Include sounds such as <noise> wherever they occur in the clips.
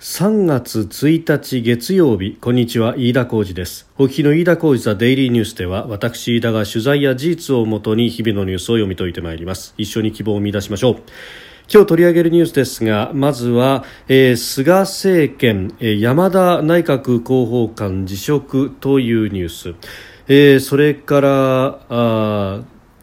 3月1日月曜日こんにちは飯田浩二です。お聞きの飯田浩二ザデイリーニュースでは私飯田が取材や事実をもとに日々のニュースを読み解いてまいります。一緒に希望を見出しましょう。今日取り上げるニュースですがまずは、えー、菅政権、えー、山田内閣広報官辞職というニュース、えー、それからあ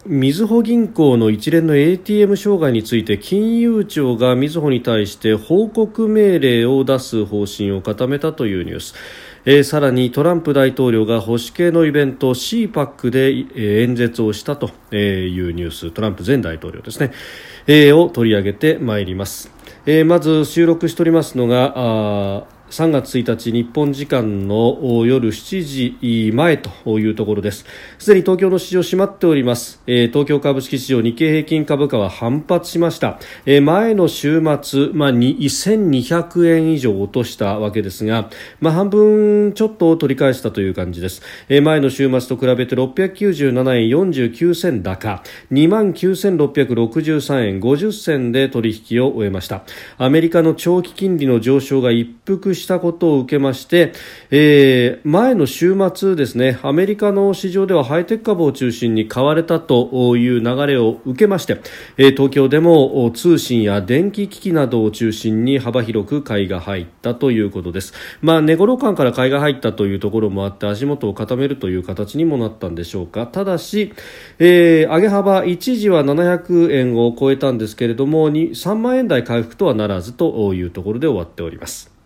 みずほ銀行の一連の ATM 障害について金融庁がみずほに対して報告命令を出す方針を固めたというニュース、えー、さらにトランプ大統領が保守系のイベント CPAC で、演説をしたというニュース。トランプ前大統領ですね、えー、を取り上げてまいります、えー、まず収録しておりますのが3月1日日本時間の夜7時前というところです。すでに東京の市場閉まっております、えー、東京株式市場日経平均株価は反発しました、えー、前の週末、まあ、1200円以上落としたわけですが、まあ、半分ちょっと取り返したという感じです、えー、前の週末と比べて697円49銭高。2万9663円50銭で取引を終えました。アメリカの長期金利の上昇が一服したことを受けまして、えー、前の週末ですねアメリカの市場ではハイテク株を中心に買われたという流れを受けまして、えー、東京でも通信や電気機器などを中心に幅広く買いが入ったということです、まあ、値頃感から買いが入ったというところもあって足元を固めるという形にもなったんでしょうか。ただし、えー、上げ幅一時は700円を超えたんですけれども3万円台回復とはならずというところで終わっております。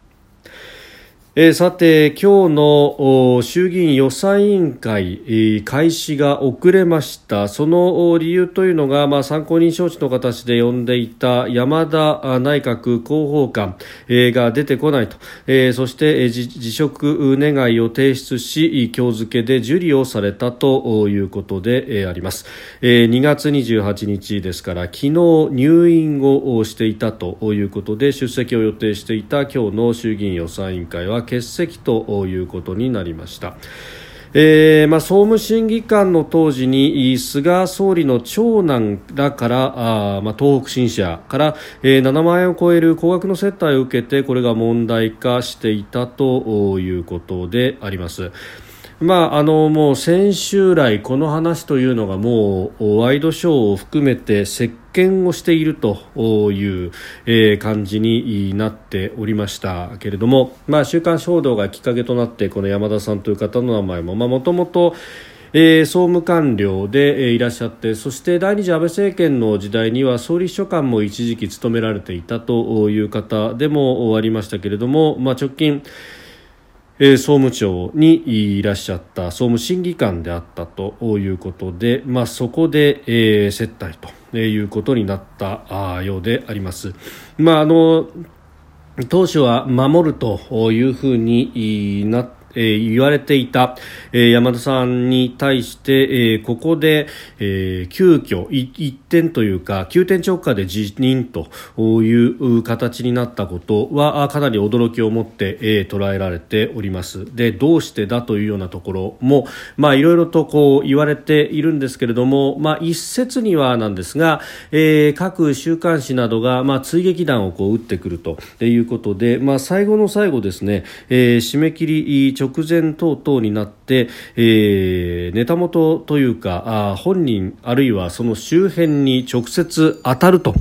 えー、さて、今日の衆議院予算委員会、えー、開始が遅れました。その理由というのが、まあ、参考人招致の形で呼んでいた山田内閣広報官、えー、が出てこないと、えー、そして、えー、辞職願いを提出し、今日付で受理をされたということで、えー、あります。えー、2月28日ですから、昨日入院をしていたということで、出席を予定していた今日の衆議院予算委員会は欠席ということになりました。えーまあ、総務審議官の当時に菅総理の長男らからあ、まあ、東北新社から、えー、7万円を超える高額の接待を受けてこれが問題化していたということであります。まあ、あのもう先週来この話というのがもうワイドショーを含めて席巻をしているという、え、感じになっておりましたけれども、まあ、週刊誌報道がきっかけとなってこの山田さんという方の名前ももともとえ、総務官僚で、え、いらっしゃってそして第二次安倍政権の時代には総理秘書官も一時期務められていたという方でもありましたけれども、まあ、直近、総務省にいらっしゃった総務審議官であったということで、まあ、そこで、え、接待と。えいうことになったようであります。まあ、あの当初は守るというふうになってえー、言われていた、えー、山田さんに対して、えー、ここで、えー、急遽一点というか急転直下で辞任という形になったことはかなり驚きを持って、えー、捉えられております。でどうしてだというようなところもまあいろいろとこう言われているんですけれどもまあ一説にはなんですが、えー、各週刊誌などがまあ追撃弾をこう撃ってくるということでまあ最後の最後ですね、えー、締め切り直前等々になって、えー、ネタ元というかあ本人あるいはその周辺に直接当たると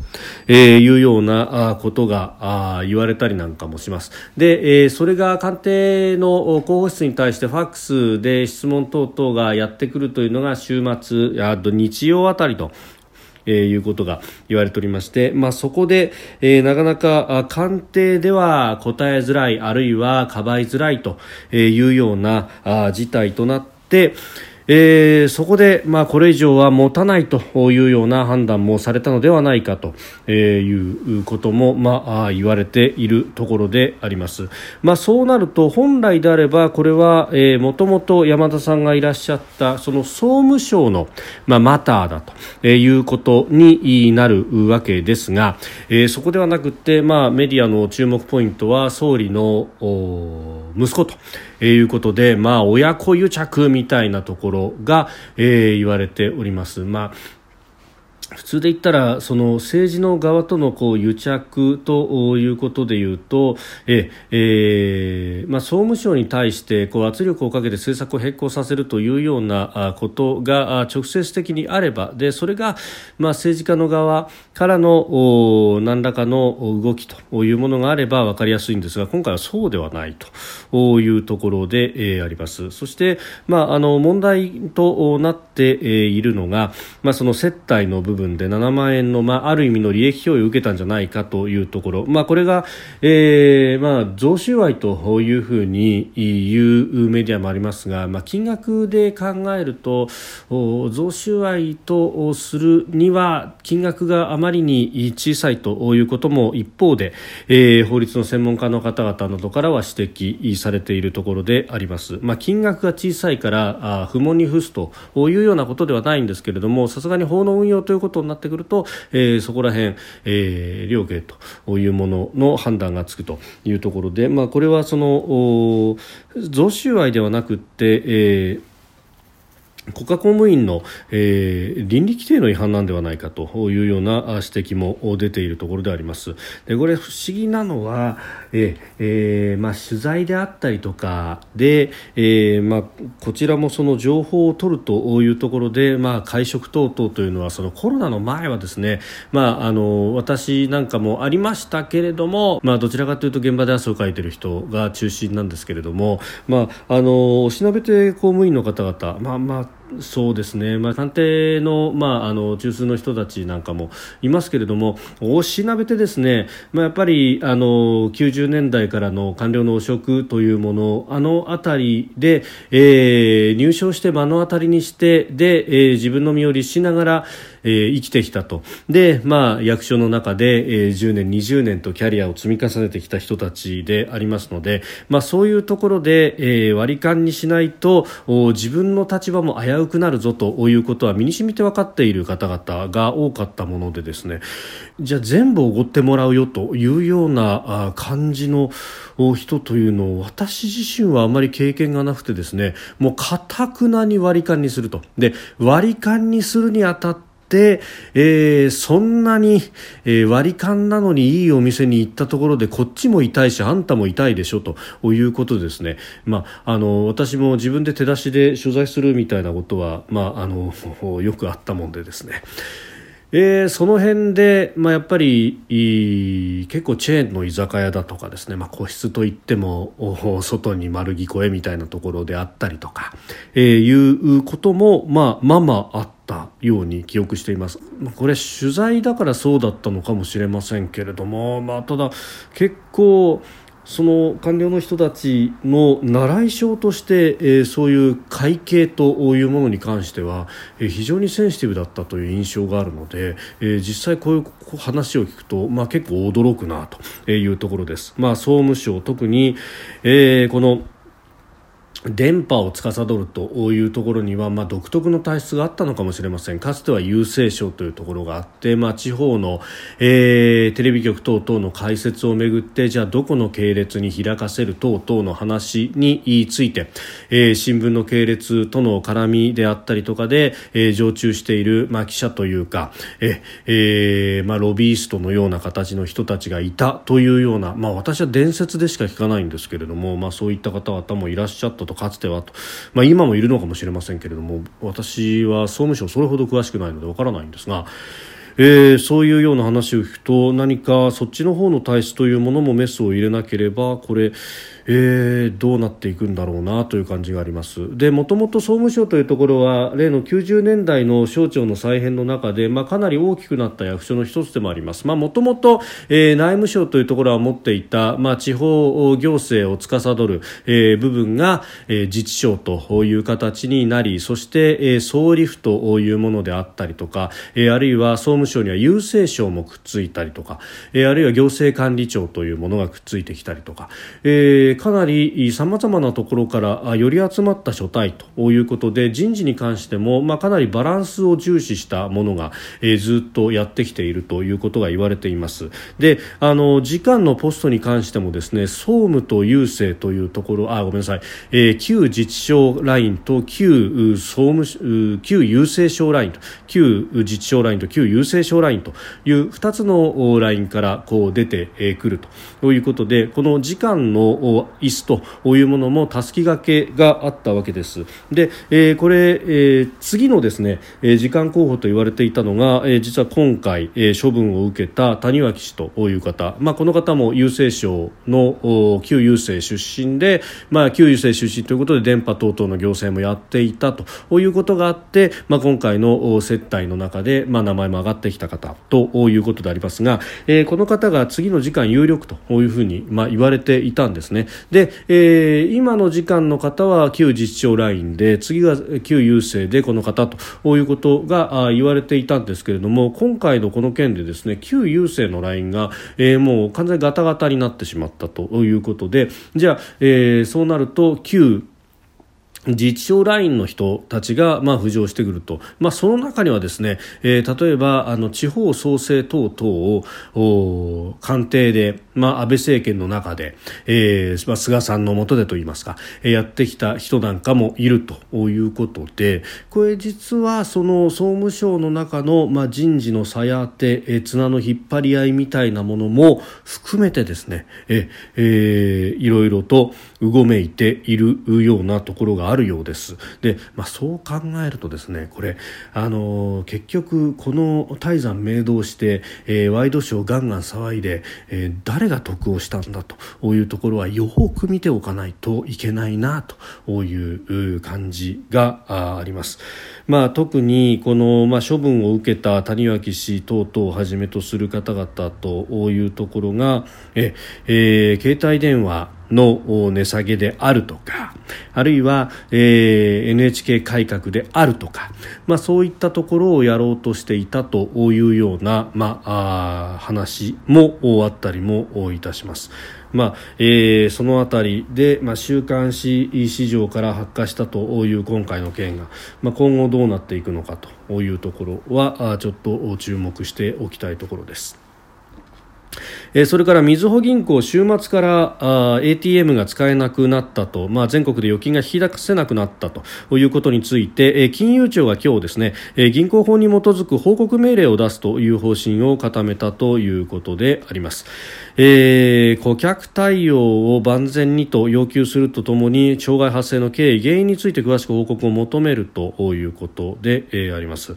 いうようなことが言われたりなんかもします。で、えー、それが官邸の候補室に対してファックスで質問等々がやってくるというのが週末、あと日曜あたりとえー、いうことが言われておりまして、まあ、そこで、えー、なかなか官邸では答えづらいあるいはかばいづらいというようなあ事態となって、えー、そこで、まあ、これ以上は持たないというような判断もされたのではないかということも、まあ、言われているところであります。まあ、そうなると本来であればこれは、もともと山田さんがいらっしゃったその総務省の、まあ、マターだということになるわけですが、えー、そこではなくて、まあ、メディアの注目ポイントは総理の息子と。えー、いうことで、まあ、親子癒着みたいなところが、えー、言われております。まあ普通で言ったらその政治の側とのこう癒着ということでいうとえ、えーまあ、総務省に対してこう圧力をかけて政策を変更させるというようなことが直接的にあればでそれが、まあ、政治家の側からの何らかの動きというものがあれば分かりやすいんですが今回はそうではないというところで、えー、あります。そして、まあ、あの問題となっているのが、まあ、その接待の部分。分で7万円の、まあ、ある意味の利益供与を受けたんじゃないかというところ、まあ、これが、えーまあ、贈収賄というふうに言うメディアもありますが、まあ、金額で考えると贈収賄とするには金額があまりに小さいということも一方で、えー、法律の専門家の方々などからは指摘されているところであります。まあ、金額が小さいからあ不問に付すというようなことではないんですけれどもさすがに法の運用ということことになってくると、えー、そこら辺、えー、量刑というものの判断がつくというところで、まあ、これはその贈収賄ではなくて、えー国家公務員の、えー、倫理規定の違反なんではないかというような指摘も出ているところであります。でこれ不思議なのは、ええー、まあ、取材であったりとかで、えー、まあ、こちらもその情報を取るというところで、まあ、会食等々というのはそのコロナの前はですね、まあ、あの私なんかもありましたけれども、まあ、どちらかというと現場で汗をかいている人が中心なんですけれども、まあ、あのおしなべて公務員の方々、まあまあそうですね、まあ、官邸の,、まあ、あの中枢の人たちなんかもいますけれども、おしなべてですね、まあ、やっぱりあの90年代からの官僚の汚職というもの、あの辺りで、えー、入省して目の当たりにして、で、えー、自分の身を律しながら、えー、生きてきたと。で、まあ、役所の中で、えー、10年、20年とキャリアを積み重ねてきた人たちでありますので、まあ、そういうところで、えー、割り勘にしないと、自分の立場も危うくなるぞということは身に染みて分かっている方々が多かったものでですね、じゃあ全部おごってもらうよというような感じの人というのを私自身はあまり経験がなくてですね、もうかたくなに割り勘にすると。で、割り勘にするにあたって、えー、そんなに、えー、割り勘なのにいいお店に行ったところでこっちも痛いしあんたも痛いでしょということですね、まあ、あの私も自分で手出しで取材するみたいなことは、まあ、あの <laughs> よくあったもんでですね。えー、その辺で、まあ、やっぱり結構チェーンの居酒屋だとかですね、まあ、個室といっても外に丸聞こえみたいなところであったりとか、えー、いうことも、まあ、まあまああったように記憶していますこれ取材だからそうだったのかもしれませんけれども、まあ、ただ結構その官僚の人たちの習い性として、えー、そういう会計というものに関しては、えー、非常にセンシティブだったという印象があるので、えー、実際こういう話を聞くと、まあ、結構驚くなというところです。まあ、総務省特に、えこの電波を司るというところには、まあ、独特の体質があったのかもしれません。かつては郵政省というところがあって、まあ、地方の、えー、テレビ局等々の開設をめぐってじゃあどこの系列に開かせる等々の話について、えー、新聞の系列との絡みであったりとかで、えー、常駐している、まあ、記者というか、ええーまあ、ロビーストのような形の人たちがいたというような、まあ、私は伝説でしか聞かないんですけれども、まあ、そういった方々もいらっしゃったとかつてはと、まあ、今もいるのかもしれませんけれども私は総務省それほど詳しくないのでわからないんですが。えー、そういうような話を聞くと何かそっちの方の体質というものもメスを入れなければこれえー、どうなっていくんだろうなという感じがあります。でもともと総務省というところは例の90年代の省庁の再編の中で、まあ、かなり大きくなった役所の一つでもあります。もともと内務省というところは持っていた、まあ、地方行政を司る、えー、部分が、えー、自治省という形になりそして、えー、総理府というものであったりとか、えー、あるいは総務省には郵政省もくっついたりとか、えー、あるいは行政管理庁というものがくっついてきたりとか、えー、かなりさまざまなところからより集まった書体ということで人事に関しても、まあ、かなりバランスを重視したものが、えー、ずっとやってきているということが言われています。であの時間のポストに関してもですね総務と郵政というところあごめんなさい、えー、旧自治省ラインと旧総務旧郵政省ラインと旧自治省ラインと旧郵政省ラインという2つのラインからこう出てくるということでこの時間の椅子というものもたすき掛けがあったわけです。で、えー、これ、えー、次のですね時間候補と言われていたのが、えー、実は今回、えー、処分を受けた谷脇氏という方、まあ、この方も郵政省の旧郵政出身で、まあ、旧郵政出身ということで電波等々の行政もやっていたということがあって、まあ、今回の接待の中で、まあ、名前も上がってきた方ということでありますが、えー、この方が次の時間有力というふうに、まあ、言われていたんですね。で、えー、今の時間の方は旧自治省ラインで次が旧郵政でこの方ということが言われていたんですけれども今回のこの件でですね旧郵政のラインが、えー、もう完全にガタガタになってしまったということでじゃあ、えー、そうなると旧自治省ラインの人たちが、まあ、浮上してくると、まあ、その中にはですね、えー、例えばあの地方創生等々を官邸で、まあ、安倍政権の中で、えーまあ、菅さんの下でといいますか、えー、やってきた人なんかもいるということでこれ実はその総務省の中の、まあ、人事のさや当て、えー、綱の引っ張り合いみたいなものも含めてですね、えーえー、いろいろとうごめいているようなところがあるようです。で、まあ、そう考えるとですねこれあの結局この泰山明導して、えー、ワイドショーガンガン騒いで、えー、誰が得をしたんだというところはよく見ておかないといけないなという感じがあります。まあ、特にこの、まあ、処分を受けた谷脇氏等々をはじめとする方々というところがえ、えー、携帯電話の値下げであるとかあるいは、えー、NHK 改革であるとか、まあ、そういったところをやろうとしていたというような、まあ、あ話もあったりもいたします。まあえー、そのあたりで、まあ、週刊誌市場から発火したという今回の件が、まあ、今後どうなっていくのかというところはちょっと注目しておきたいところです。えそれからみずほ銀行週末からあ ATM が使えなくなったと、まあ、全国で預金が引き出せなくなったということについて、え金融庁が今日ですね、え銀行法に基づく報告命令を出すという方針を固めたということであります。えー、顧客対応を万全にと要求するとともに障害発生の経緯原因について詳しく報告を求めるということで、えー、あります。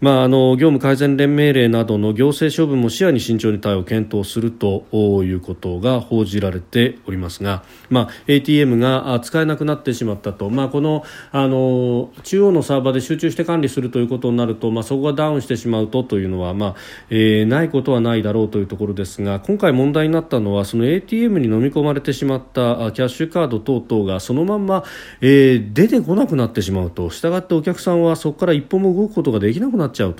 まあ、あの業務改善連命令などの行政処分も視野に慎重に対応検討するということが報じられておりますが、まあ、ATM が使えなくなってしまったと、まあ、このあの中央のサーバーで集中して管理するということになると、まあ、そこがダウンしてしまうとというのは、まあえー、ないことはないだろうというところですが今回問題になったのはその ATM に飲み込まれてしまったキャッシュカード等々がそのまま、えー、出てこなくなってしまうと。したがってお客さんはそこから一歩も動くことができなくなっちゃう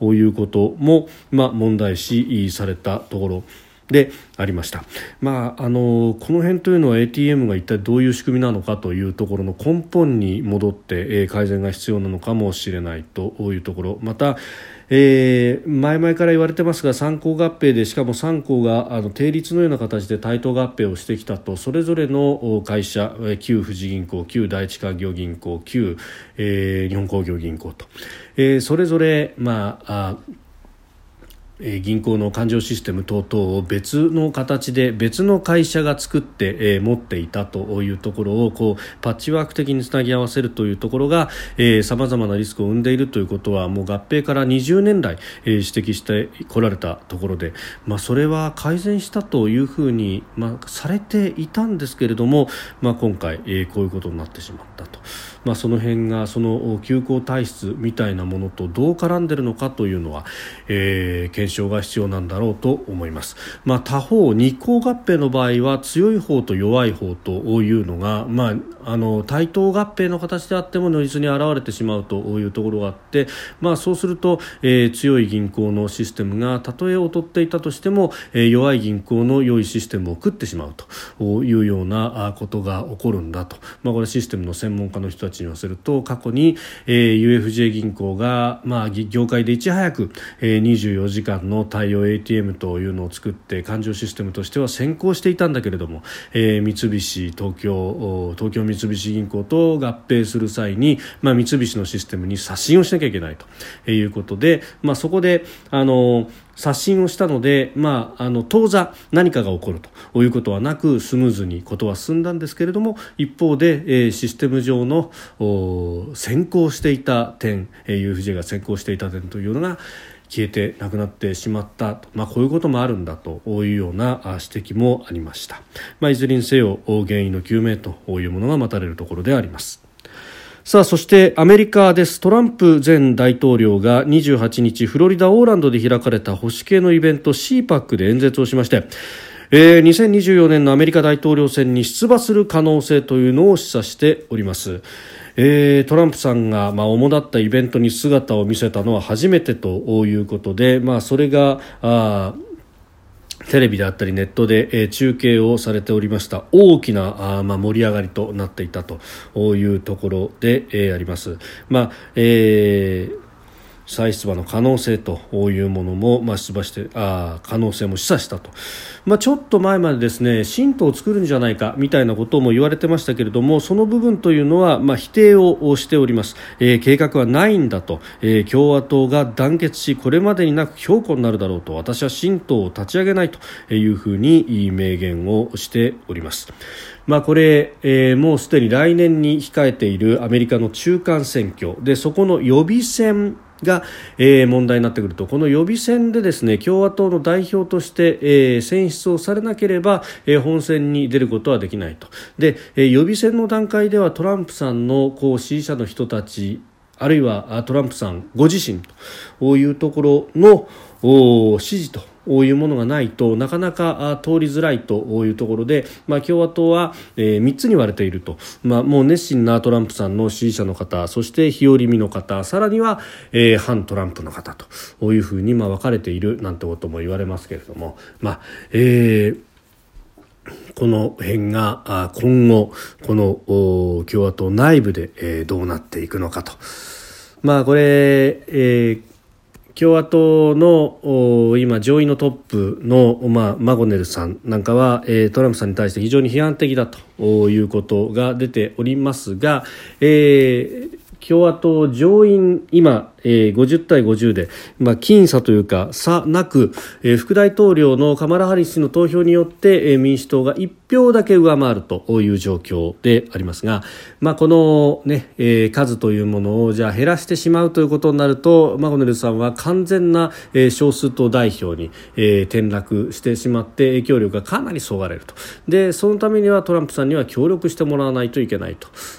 ということも、まあ、問題視されたところでありました、まあ、あのこの辺というのは ATM が一体どういう仕組みなのかというところの根本に戻って、え改善が必要なのかもしれないというところ。また、えー、前々から言われてますが参考合併でしかも3校があの定率のような形で対等合併をしてきたとそれぞれの会社旧富士銀行旧第一勧業銀行旧、えー、日本工業銀行と、えー、それぞれ、ま、あえ銀行の勘定システム等々を別の形で別の会社が作って、え持っていたというところをこうパッチワーク的につなぎ合わせるというところがさまざまなリスクを生んでいるということはもう合併から20年来、え指摘してこられたところで、まあ、それは改善したというふうに、まあ、されていたんですけれども、まあ、今回、えこういうことになってしまったと。まあ、その辺がその休校体質みたいなものとどう絡んでるのかというのは、えー、検証が必要なんだろうと思います、まあ、他方日光合併の場合は強い方と弱い方というのが、まああの対等合併の形であっても如実に現れてしまうというところがあって、まあ、そうすると、えー、強い銀行のシステムがたとえ劣っていたとしても、えー、弱い銀行の良いシステムを食ってしまうというようなことが起こるんだと、まあ、これシステムの専門家の人たちに言わせると過去に、えー、UFJ 銀行が、まあ、業界でいち早く、えー、24時間の対応 ATM というのを作って勘定システムとしては先行していたんだけれども、えー、三菱東京東京三菱銀行と合併する際に、まあ、三菱のシステムに刷新をしなきゃいけないということで、まあ、そこであの刷新をしたので、まあ、あの当座何かが起こるということはなくスムーズにことは進んだんですけれども一方で、えー、システム上の先行していた点、えー、UFJ が先行していた点というのが消えてなくなってしまったと。まあ、こういうこともあるんだというような指摘もありました、まあ、いずれにせよ原因の究明というものが待たれるところであります。さあそしてアメリカですトランプ前大統領が28日フロリダ・オーランドで開かれた保守系のイベント CPAC で演説をしましてえー、2024年のアメリカ大統領選に出馬する可能性というのを示唆しております。えー、トランプさんが、まあ、主だったイベントに姿を見せたのは初めてということで、まあ、それがあテレビであったりネットで、え、中継をされておりました大きなあ、まあ、盛り上がりとなっていたというところで、え、あります。まあえー再出馬の可能性というものも、まあ、出馬してあ可能性も示唆したと、まあ、ちょっと前までですね新党を作るんじゃないかみたいなことも言われてましたけれどもその部分というのは、まあ、否定をしております、えー、計画はないんだと、えー、共和党が団結しこれまでになく強固になるだろうと。私は新党を立ち上げないというふうに明言をしております。まあ、これ、えー、もうすでに来年に控えているアメリカの中間選挙。でそこの予備選が、えー、問題になってくると。この予備選でですね共和党の代表として、えー、選出をされなければ、えー、本選に出ることはできないと。で、えー、予備選の段階ではトランプさんのこう支持者の人たちあるいはトランプさんご自身というところの支持と。いうものがないとなかなか通りづらいというところで、まあ、共和党は、えー、3つに割れていると、まあ、もう熱心なトランプさんの支持者の方そして日和見の方さらには、えー、反トランプの方というふうに、まあ、分かれているなんてことも言われますけれども、まあえーこの辺が今後この共和党内部でどうなっていくのかと。まあこれ、えー共和党の今、上院のトップの、まあ、マゴネルさんなんかは、えー、トランプさんに対して非常に批判的だということが出ておりますが、えー、共和党上院今えー、50対50で、まあ、僅差というか差なく、えー、副大統領のカマラ・ハリス氏の投票によって、えー、民主党が1票だけ上回るという状況でありますが、まあ、このね、えー、数というものをじゃあ減らしてしまうということになるとマゴネルさんは完全な、えー、少数党代表に、えー、転落してしまって影響力がかなりそがれるとでそのためにはトランプさんには協力してもらわないといけない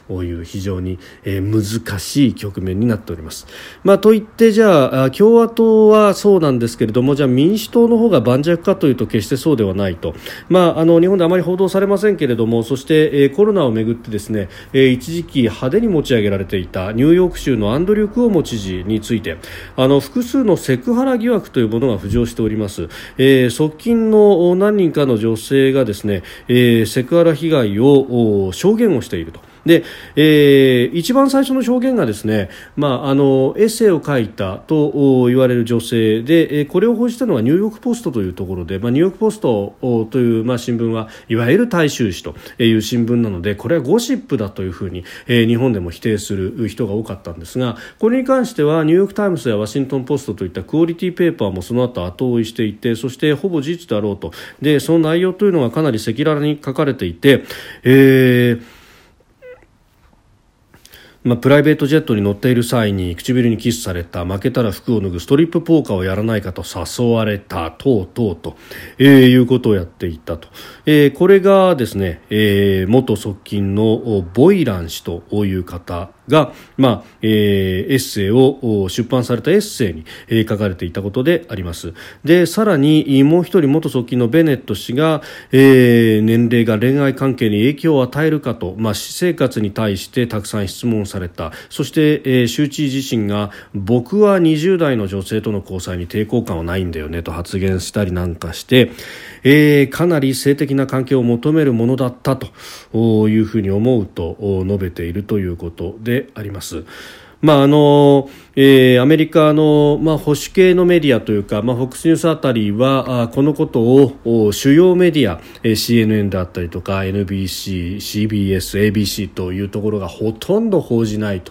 という非常に、えー、難しい局面になっております。まあといってじゃあ共和党はそうなんですけれどもじゃあ民主党の方が盤石かというと決してそうではないと、まあ、あの日本であまり報道されませんけれどもそして、えー、コロナをめぐってですね、えー、一時期派手に持ち上げられていたニューヨーク州のアンドリュー・クオモ知事について。あの複数のセクハラ疑惑というものが浮上しております、えー、側近の何人かの女性がですね、え、セクハラ被害を証言をしていると。で、えー、一番最初の証言がですね、まあ、あのエッセイを書いたと言われる女性で、えこれを報じたのはニューヨーク・ポストというところで、まあ、ニューヨーク・ポストという、まあ、新聞はいわゆる大衆紙という新聞なのでこれはゴシップだというふうに、えー、日本でも否定する人が多かったんですがこれに関してはニューヨーク・タイムズやワシントン・ポストといったクオリティペーパーもその後後追いしていてそしてほぼ事実であろうと。でその内容というのがかなり赤裸々に書かれていて、えーまあ、プライベートジェットに乗っている際に唇にキスされた負けたら服を脱ぐストリップポーカーをやらないかと誘われたとうとうと、えー、いうことをやっていたと、えー、これがですね、えー、元側近のボイラン氏という方が、まあえー、エッセイを出版されたエッセイに、えー、書かれていたことであります。でさらにもう一人元側近のベネット氏が、えー、年齢が恋愛関係に影響を与えるかと、まあ、私生活に対してたくさん質問された。そして、えー、州知自身が僕は20代の女性との交際に抵抗感はないんだよねと発言したりなんかして、えー、かなり性的な関係を求めるものだったというふうに思うと述べているということであります。まああのえー、アメリカの、まあ、保守系のメディアというか、まあ、FOX ニュースあたりはあこのことを主要メディア、えー、CNN であったりとか NBC、CBS、ABC というところがほとんど報じない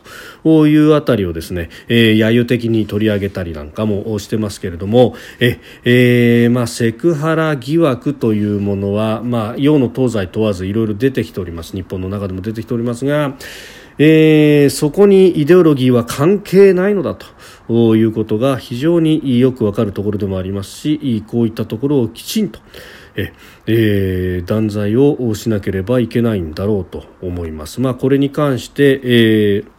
というあたりをですね、えー、揶揄的に取り上げたりなんかもしてますけれどもえ、えーまあ、セクハラ疑惑というものは、まあ、洋の東西問わずいろいろ出てきております。日本の中でも出てきておりますがえー、そこにイデオロギーは関係ないのだということが非常によくわかるところでもありますしこういったところをきちんとええー、断罪をしなければいけないんだろうと思います。まあ、これに関して、えー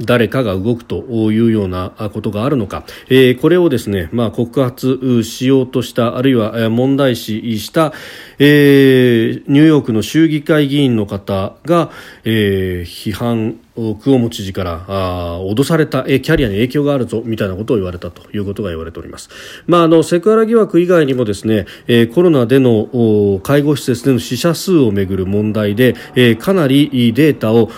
誰かが動くというようなことがあるのか、えー、これをですね、まあ、告発しようとしたあるいは問題視した、えー、ニューヨークの州議会議員の方が、えー、批判クオモ知事からあ脅されたえキャリアに影響があるぞみたいなことを言われたということが言われております、まあ、あのセクハラ疑惑以外にもですね、えー、コロナでの介護施設での死者数をめぐる問題で、えー、かなりデータを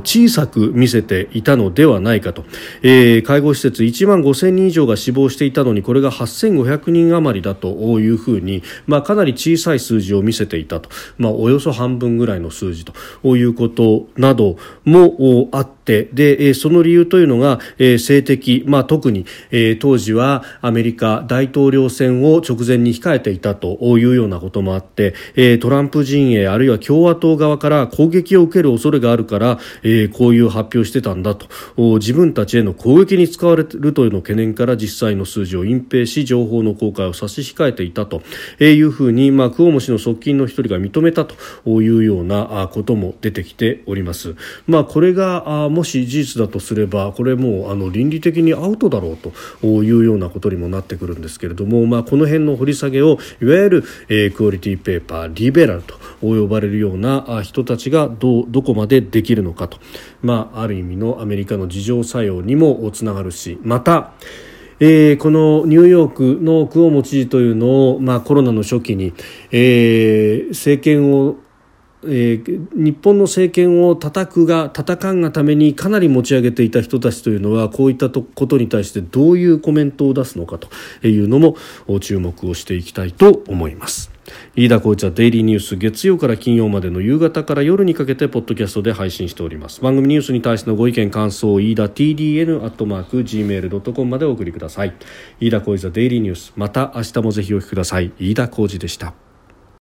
小さく見せていたのではないかと、えー、介護施設1万5000人以上が死亡していたのにこれが8500人余りだというふうに、まあ、かなり小さい数字を見せていたと、まあ、およそ半分ぐらいの数字ということなどもあってでえその理由というのがえ性的、まあ、特にえ当時はアメリカ大統領選を直前に控えていたというようなこともあってえトランプ陣営あるいは共和党側から攻撃を受ける恐れがあるからえこういう発表してたんだと自分たちへの攻撃に使われるというの懸念から実際の数字を隠蔽し情報の公開を差し控えていたというふうに、まあ、クオモ氏の側近の一人が認めたというようなことも出てきております。まあ、これがあもし事実だとすればこれもうあの倫理的にアウトだろうというようなことにもなってくるんですけれども、まあ、この辺の掘り下げをいわゆる、えー、クオリティペーパーリベラルと呼ばれるような人たちがどどこまでできるのかと、まあ、ある意味のアメリカの自浄作用にもつながるしまたえー、このニューヨークのクオモ知事というのを、まあ、コロナの初期に、えー、政権をえー、日本の政権を叩くが叩かんがためにかなり持ち上げていた人たちというのはこういったことに対してどういうコメントを出すのかというのも注目をしていきたいと思います。飯田浩一はデイリーニュース月曜から金曜までの夕方から夜にかけてポッドキャストで配信しております。番組ニュースに対してのご意見感想飯田 TDN アットマーク Gmail.com までお送りください。飯田浩一はデイリーニュースまた明日もぜひお聞きください。飯田浩二でした。